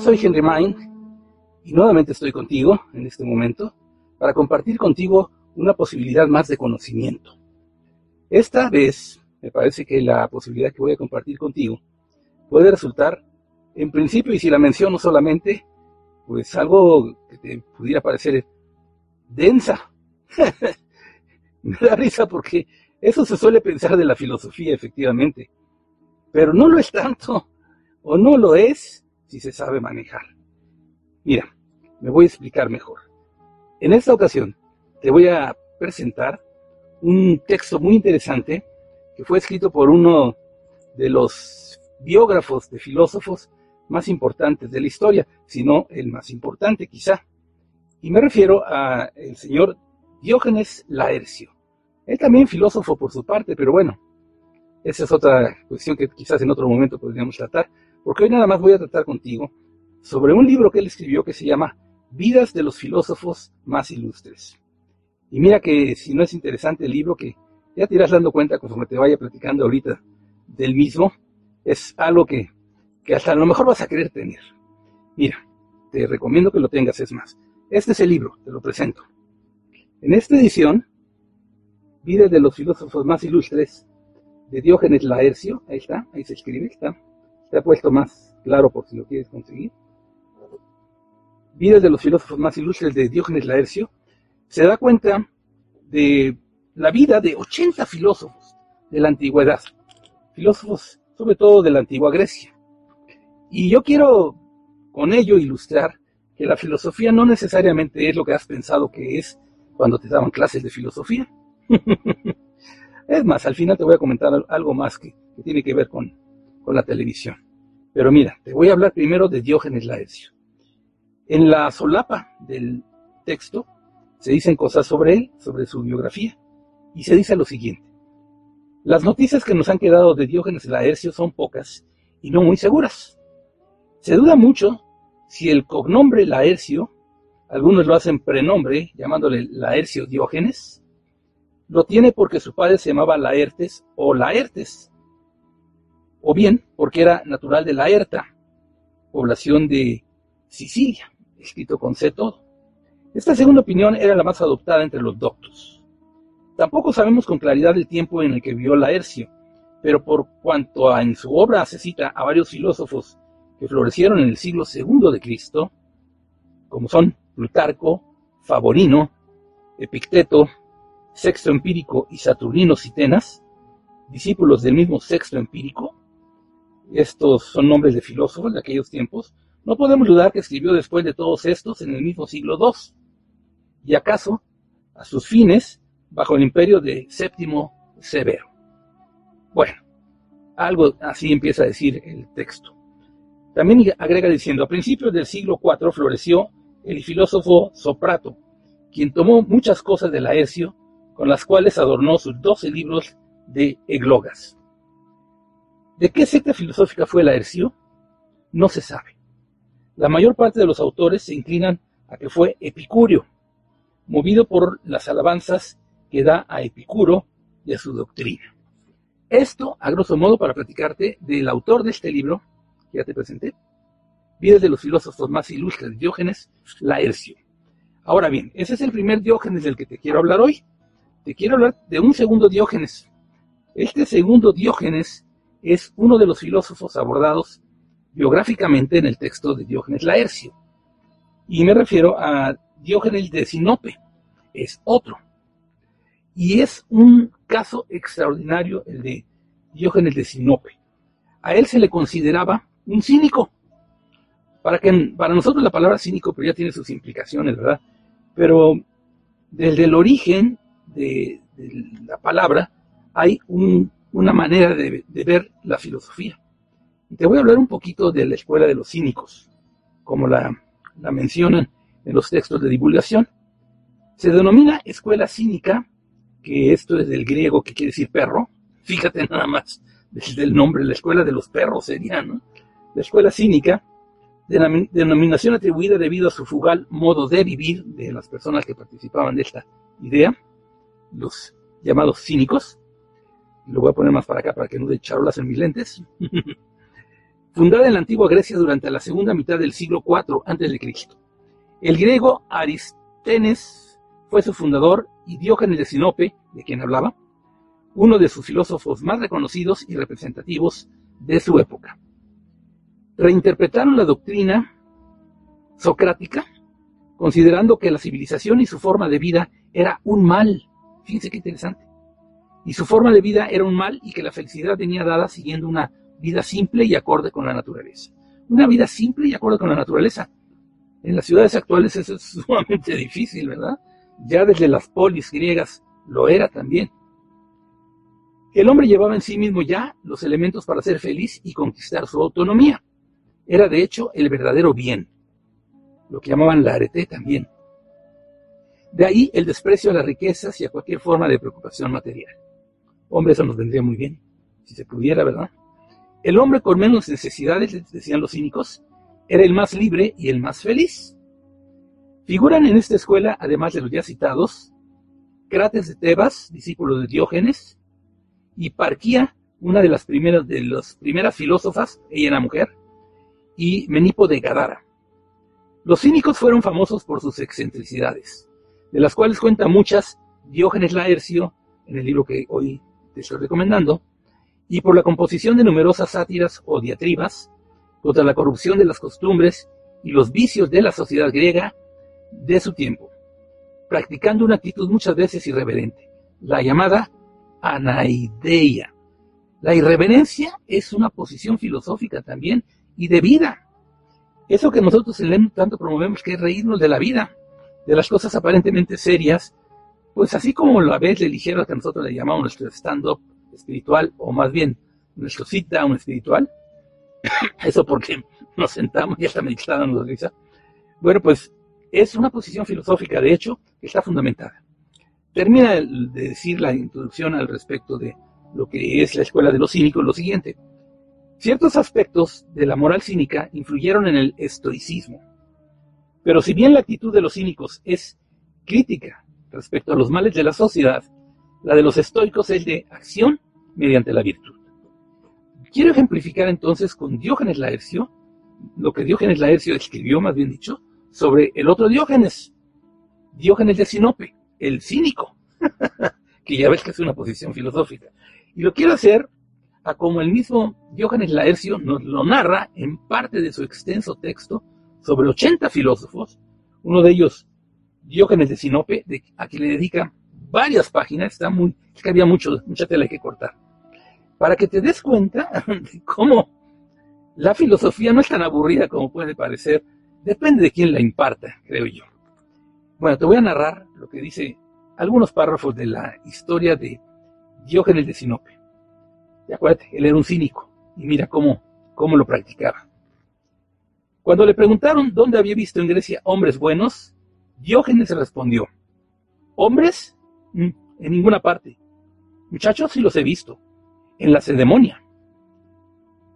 soy Henry Mind y nuevamente estoy contigo en este momento para compartir contigo una posibilidad más de conocimiento. Esta vez me parece que la posibilidad que voy a compartir contigo puede resultar, en principio, y si la menciono solamente, pues algo que te pudiera parecer densa. me da risa porque eso se suele pensar de la filosofía, efectivamente, pero no lo es tanto, o no lo es si se sabe manejar. Mira, me voy a explicar mejor. En esta ocasión te voy a presentar un texto muy interesante que fue escrito por uno de los biógrafos de filósofos más importantes de la historia, si no el más importante quizá. Y me refiero al señor Diógenes Laercio. Él también filósofo por su parte, pero bueno, esa es otra cuestión que quizás en otro momento podríamos tratar, porque hoy nada más voy a tratar contigo sobre un libro que él escribió que se llama Vidas de los filósofos más ilustres. Y mira que si no es interesante el libro, que ya te irás dando cuenta conforme te vaya platicando ahorita del mismo, es algo que, que hasta a lo mejor vas a querer tener. Mira, te recomiendo que lo tengas, es más. Este es el libro, te lo presento. En esta edición Vida de los filósofos más ilustres de Diógenes Laercio, ahí está, ahí se escribe, está, ha puesto más claro por si lo quieres conseguir. Vida de los filósofos más ilustres de Diógenes Laercio, se da cuenta de la vida de 80 filósofos de la antigüedad, filósofos sobre todo de la antigua Grecia. Y yo quiero con ello ilustrar que la filosofía no necesariamente es lo que has pensado que es cuando te daban clases de filosofía. es más, al final te voy a comentar algo más que, tiene que ver con, con la televisión. Pero mira, te voy a hablar primero de Diógenes Laercio. En la solapa del texto se dicen cosas sobre él, sobre su biografía, y se dice lo siguiente. Las noticias que nos han quedado de Diógenes Laercio son pocas y no muy seguras. Se duda mucho si el cognombre Laercio, algunos lo hacen prenombre llamándole Laercio Diógenes, lo tiene porque su padre se llamaba Laertes o Laertes, o bien porque era natural de Laerta, población de Sicilia, escrito con C todo. Esta segunda opinión era la más adoptada entre los doctos. Tampoco sabemos con claridad el tiempo en el que vivió Laercio, pero por cuanto en su obra se cita a varios filósofos que florecieron en el siglo II de Cristo, como son Plutarco, Favorino, Epicteto, Sexto Empírico y Saturnino Citenas, discípulos del mismo Sexto Empírico, estos son nombres de filósofos de aquellos tiempos, no podemos dudar que escribió después de todos estos en el mismo siglo II, y acaso a sus fines bajo el imperio de Séptimo Severo. Bueno, algo así empieza a decir el texto. También agrega diciendo, a principios del siglo IV floreció el filósofo Soprato, quien tomó muchas cosas de Laercio con las cuales adornó sus doce libros de eglogas. ¿De qué secta filosófica fue Laercio? No se sabe. La mayor parte de los autores se inclinan a que fue Epicurio, movido por las alabanzas que da a Epicuro y a su doctrina. Esto, a grosso modo, para platicarte del autor de este libro, que ya te presenté, Vidas de los filósofos más ilustres, Diógenes Laercio. Ahora bien, ese es el primer Diógenes del que te quiero hablar hoy te quiero hablar de un segundo Diógenes. Este segundo Diógenes es uno de los filósofos abordados biográficamente en el texto de Diógenes Laercio. Y me refiero a Diógenes de Sinope. Es otro. Y es un caso extraordinario el de Diógenes de Sinope. A él se le consideraba un cínico. Para, que, para nosotros la palabra cínico pero ya tiene sus implicaciones, ¿verdad? Pero desde el origen de, la palabra, hay una manera de, ver la filosofía. te voy a hablar un poquito de la escuela de los cínicos, como la, mencionan en los textos de divulgación. Se denomina escuela cínica, que esto es del griego que quiere decir perro. Fíjate nada más desde el nombre, la escuela de los perros sería, ¿no? La escuela cínica, denominación atribuida debido a su fugal modo de vivir de las personas que participaban de esta idea, los llamados cínicos. Lo voy a poner más para acá para que no de charolas en mis lentes. fundada en la antigua Grecia durante la segunda mitad del siglo IV a.C. El griego Aristóteles fue su fundador y Diógenes de Sinope, de quien hablaba, uno de sus filósofos más reconocidos y representativos de su época. Reinterpretaron la doctrina socrática, considerando que la civilización y su forma de vida era un mal. Fíjense qué interesante. Y su forma de vida era un mal y que la felicidad venía dada siguiendo una vida simple y acorde con la naturaleza. Una vida simple y acorde con la naturaleza. En las ciudades actuales eso es sumamente difícil, ¿verdad? Ya desde las polis griegas lo era también. El hombre llevaba en sí mismo ya los elementos para ser feliz y conquistar su autonomía. Era de hecho el verdadero bien, lo que llamaban la arete también. De ahí el desprecio a las riquezas y a cualquier forma de preocupación material. Hombre, eso nos vendría muy bien, si se pudiera, ¿verdad? El hombre con menos necesidades, decían los cínicos, era el más libre y el más feliz. Figuran en esta escuela, además de los ya citados, Crates de Tebas, discípulo de Diógenes, y Parquía, una de las primeras, de las primeras filósofas, ella era mujer, y Menipo de Gadara. Los cínicos fueron famosos por sus excentricidades, de las cuales cuenta muchas Diógenes Laercio en el libro que hoy te estoy recomendando, y por la composición de numerosas sátiras o diatribas contra la corrupción de las costumbres y los vicios de la sociedad griega de su tiempo, practicando una actitud muchas veces irreverente, la llamada anaideia. La irreverencia es una posición filosófica también y de vida. Eso que nosotros en tanto promovemos que es reírnos de la vida, de las cosas aparentemente serias, pues así como la vez de ligero que nosotros le llamamos nuestro stand-up espiritual, o más bien nuestro sit down espiritual. Eso porque nos sentamos y hasta me está dando risa. Bueno, pues es una posición filosófica, de hecho, que está fundamentada. Termina de decir la introducción al respecto de lo que es la escuela de los cínicos lo siguiente. Ciertos aspectos de la moral cínica influyeron en el estoicismo. Pero si bien la actitud de los cínicos es crítica respecto a los males de la sociedad, la de los estoicos es de acción mediante la virtud. Quiero ejemplificar entonces con Diógenes Laercio, lo que Diógenes Laercio escribió, más bien dicho, sobre el otro Diógenes, Diógenes de Sinope, el cínico, que ya ves que es una posición filosófica. Y lo quiero hacer a como el mismo Diógenes Laercio nos lo narra en parte de su extenso texto sobre 80 filósofos, uno de ellos Diógenes de Sinope, a quien le dedica varias páginas, está muy, es que había mucho, mucha tela que cortar, para que te des cuenta de cómo la filosofía no es tan aburrida como puede parecer, depende de quién la imparta, creo yo. Bueno, te voy a narrar lo que dice algunos párrafos de la historia de Diógenes de Sinope. Y acuérdate, él era un cínico, y mira cómo, cómo lo practicaba. Cuando le preguntaron dónde había visto en Grecia hombres buenos, Diógenes respondió, ¿hombres? Mm, en ninguna parte. Muchachos, sí los he visto. En la ceremonia.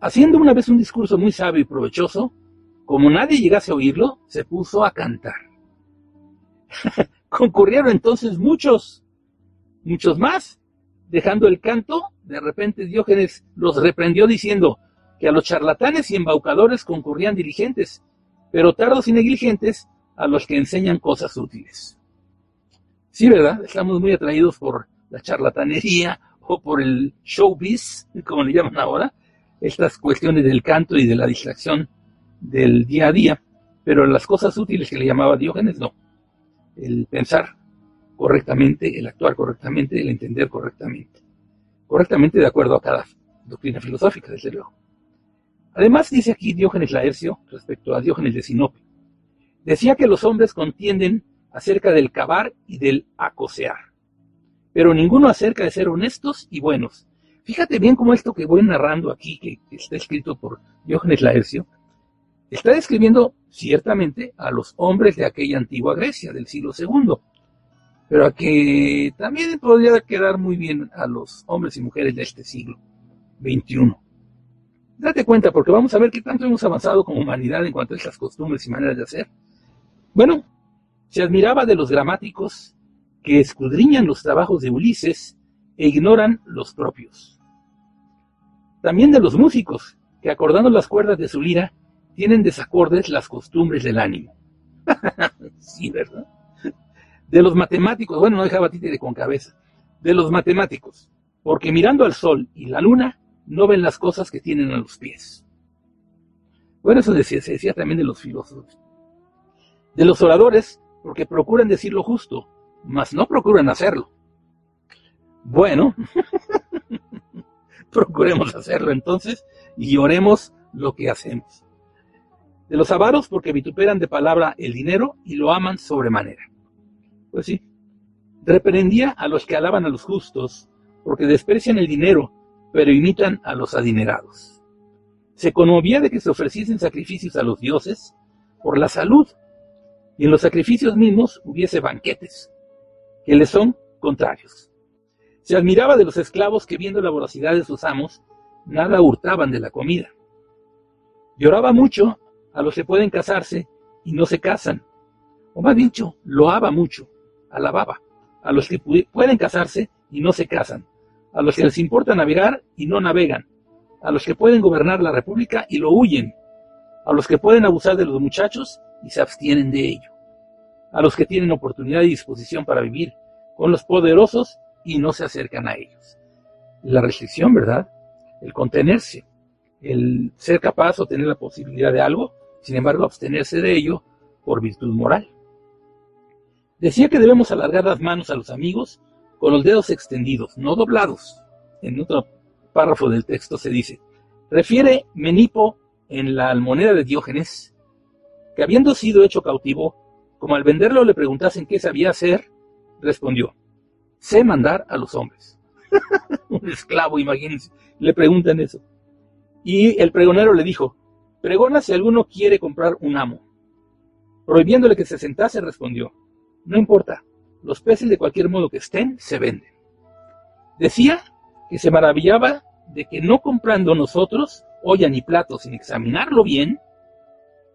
Haciendo una vez un discurso muy sabio y provechoso, como nadie llegase a oírlo, se puso a cantar. Concurrieron entonces muchos, muchos más. Dejando el canto, de repente Diógenes los reprendió diciendo que a los charlatanes y embaucadores concurrían diligentes, pero tardos y negligentes a los que enseñan cosas útiles. Sí, ¿verdad? Estamos muy atraídos por la charlatanería o por el showbiz, como le llaman ahora, estas cuestiones del canto y de la distracción del día a día, pero las cosas útiles que le llamaba Diógenes, no. El pensar correctamente, el actuar correctamente, el entender correctamente. Correctamente de acuerdo a cada doctrina filosófica, desde luego. Además, dice aquí Diógenes Laercio, respecto a Diógenes de Sinope, decía que los hombres contienden acerca del cavar y del acosear, pero ninguno acerca de ser honestos y buenos. Fíjate bien cómo esto que voy narrando aquí, que está escrito por Diógenes Laercio, está describiendo ciertamente a los hombres de aquella antigua Grecia del siglo II, pero a que también podría quedar muy bien a los hombres y mujeres de este siglo XXI. Date cuenta, porque vamos a ver qué tanto hemos avanzado como humanidad en cuanto a estas costumbres y maneras de hacer. Bueno, se admiraba de los gramáticos que escudriñan los trabajos de Ulises e ignoran los propios. También de los músicos que acordando las cuerdas de su lira, tienen desacordes las costumbres del ánimo. sí, ¿verdad? De los matemáticos, bueno, no dejaba títere con cabeza, de los matemáticos, porque mirando al sol y la luna, no ven las cosas que tienen a los pies. Bueno, eso se decía también de los filósofos. De los oradores, porque procuran decir lo justo, mas no procuran hacerlo. Bueno, procuremos hacerlo entonces y oremos lo que hacemos. De los avaros, porque vituperan de palabra el dinero y lo aman sobremanera. Pues sí, reprendía a los que alaban a los justos, porque desprecian el dinero, pero imitan a los adinerados. Se conmovía de que se ofreciesen sacrificios a los dioses por la salud, y en los sacrificios mismos hubiese banquetes, que le son contrarios. Se admiraba de los esclavos que viendo la voracidad de sus amos, nada hurtaban de la comida. Lloraba mucho a los que pueden casarse y no se casan, o más dicho, loaba mucho, alababa. A los que pueden casarse y no se casan, a los que les importa navegar y no navegan, a los que pueden gobernar la república y lo huyen, a los que pueden abusar de los muchachos y se abstienen de ello, a los que tienen oportunidad y disposición para vivir con los poderosos y no se acercan a ellos. La restricción, ¿verdad? El contenerse, el ser capaz o tener la posibilidad de algo, sin embargo abstenerse de ello por virtud moral. Decía que debemos alargar las manos a los amigos con los dedos extendidos, no doblados. En otro párrafo del texto se dice, refiere Menipo en la almoneda de Diógenes, que habiendo sido hecho cautivo, como al venderlo le preguntasen qué sabía hacer, respondió, sé mandar a los hombres. Un esclavo, imagínense, le preguntan eso. Y el pregonero le dijo, pregona si alguno quiere comprar un amo. Prohibiéndole que se sentase, respondió, no importa, los peces de cualquier modo que estén se venden. Decía que se maravillaba de que no comprando nosotros olla ni plato sin examinarlo bien,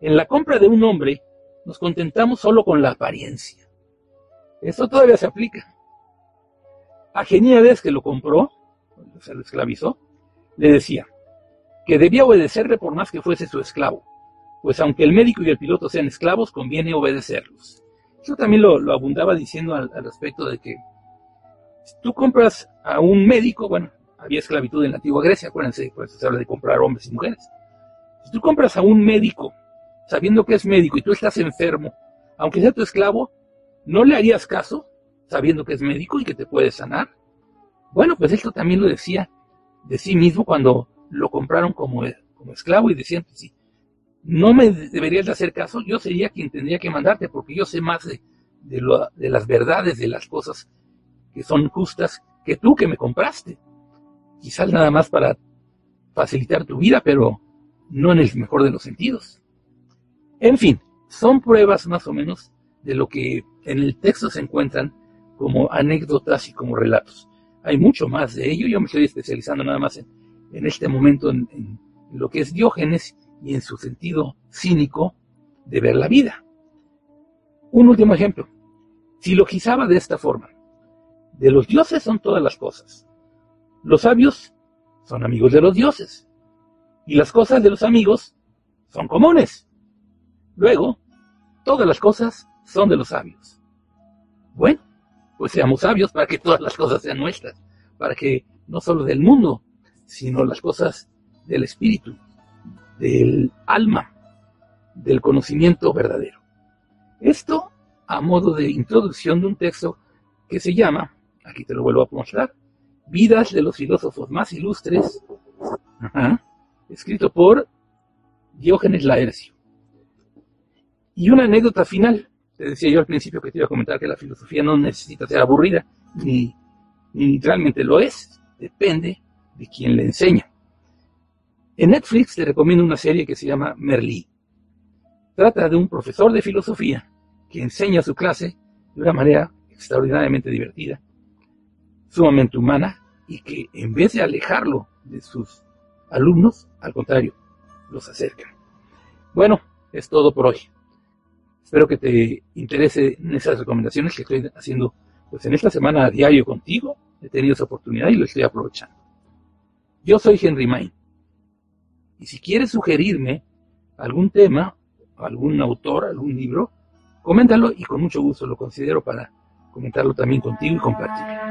en la compra de un hombre nos contentamos solo con la apariencia. Esto todavía se aplica. A Geníades que lo compró, se lo esclavizó, le decía que debía obedecerle por más que fuese su esclavo, pues aunque el médico y el piloto sean esclavos, conviene obedecerlos. Yo también lo, abundaba diciendo al, respecto de que si tú compras a un médico, bueno, había esclavitud en la antigua Grecia, acuérdense, por eso se habla de comprar hombres y mujeres. Si tú compras a un médico sabiendo que es médico y tú estás enfermo, aunque sea tu esclavo, ¿no le harías caso sabiendo que es médico y que te puede sanar? Bueno, pues esto también lo decía de sí mismo cuando lo compraron como, como esclavo y decían, pues sí, no me deberías de hacer caso, yo sería quien tendría que mandarte, porque yo sé más de, de, las verdades, de las cosas que son justas, que tú que me compraste. Quizás nada más para facilitar tu vida, pero no en el mejor de los sentidos. En fin, son pruebas más o menos de lo que en el texto se encuentran como anécdotas y como relatos. Hay mucho más de ello, yo me estoy especializando nada más en, este momento en, en, lo que es Diógenes y en su sentido cínico de ver la vida. Un último ejemplo. Si lo quizaba de esta forma, de los dioses son todas las cosas. Los sabios son amigos de los dioses. Y las cosas de los amigos son comunes. Luego, todas las cosas son de los sabios. Bueno, pues seamos sabios para que todas las cosas sean nuestras, para que no solo del mundo, sino las cosas del espíritu del alma, del conocimiento verdadero. Esto a modo de introducción de un texto que se llama, aquí te lo vuelvo a mostrar, Vidas de los filósofos más ilustres, escrito por Diógenes Laercio. Y una anécdota final. Te decía yo al principio que te iba a comentar que la filosofía no necesita ser aburrida, ni, ni literalmente lo es. Depende de quien le enseña. En Netflix te recomiendo una serie que se llama Merlí. Trata de un profesor de filosofía que enseña su clase de una manera extraordinariamente divertida, sumamente humana y que en vez de alejarlo de sus alumnos, al contrario, los acerca. Bueno, es todo por hoy. Espero que te interesen esas recomendaciones que estoy haciendo pues en esta semana a diario contigo. He tenido esa oportunidad y lo estoy aprovechando. Yo soy Henry Main. Y si quieres sugerirme algún tema, algún autor, algún libro, coméntalo y con mucho gusto lo considero para comentarlo también contigo y compartirlo.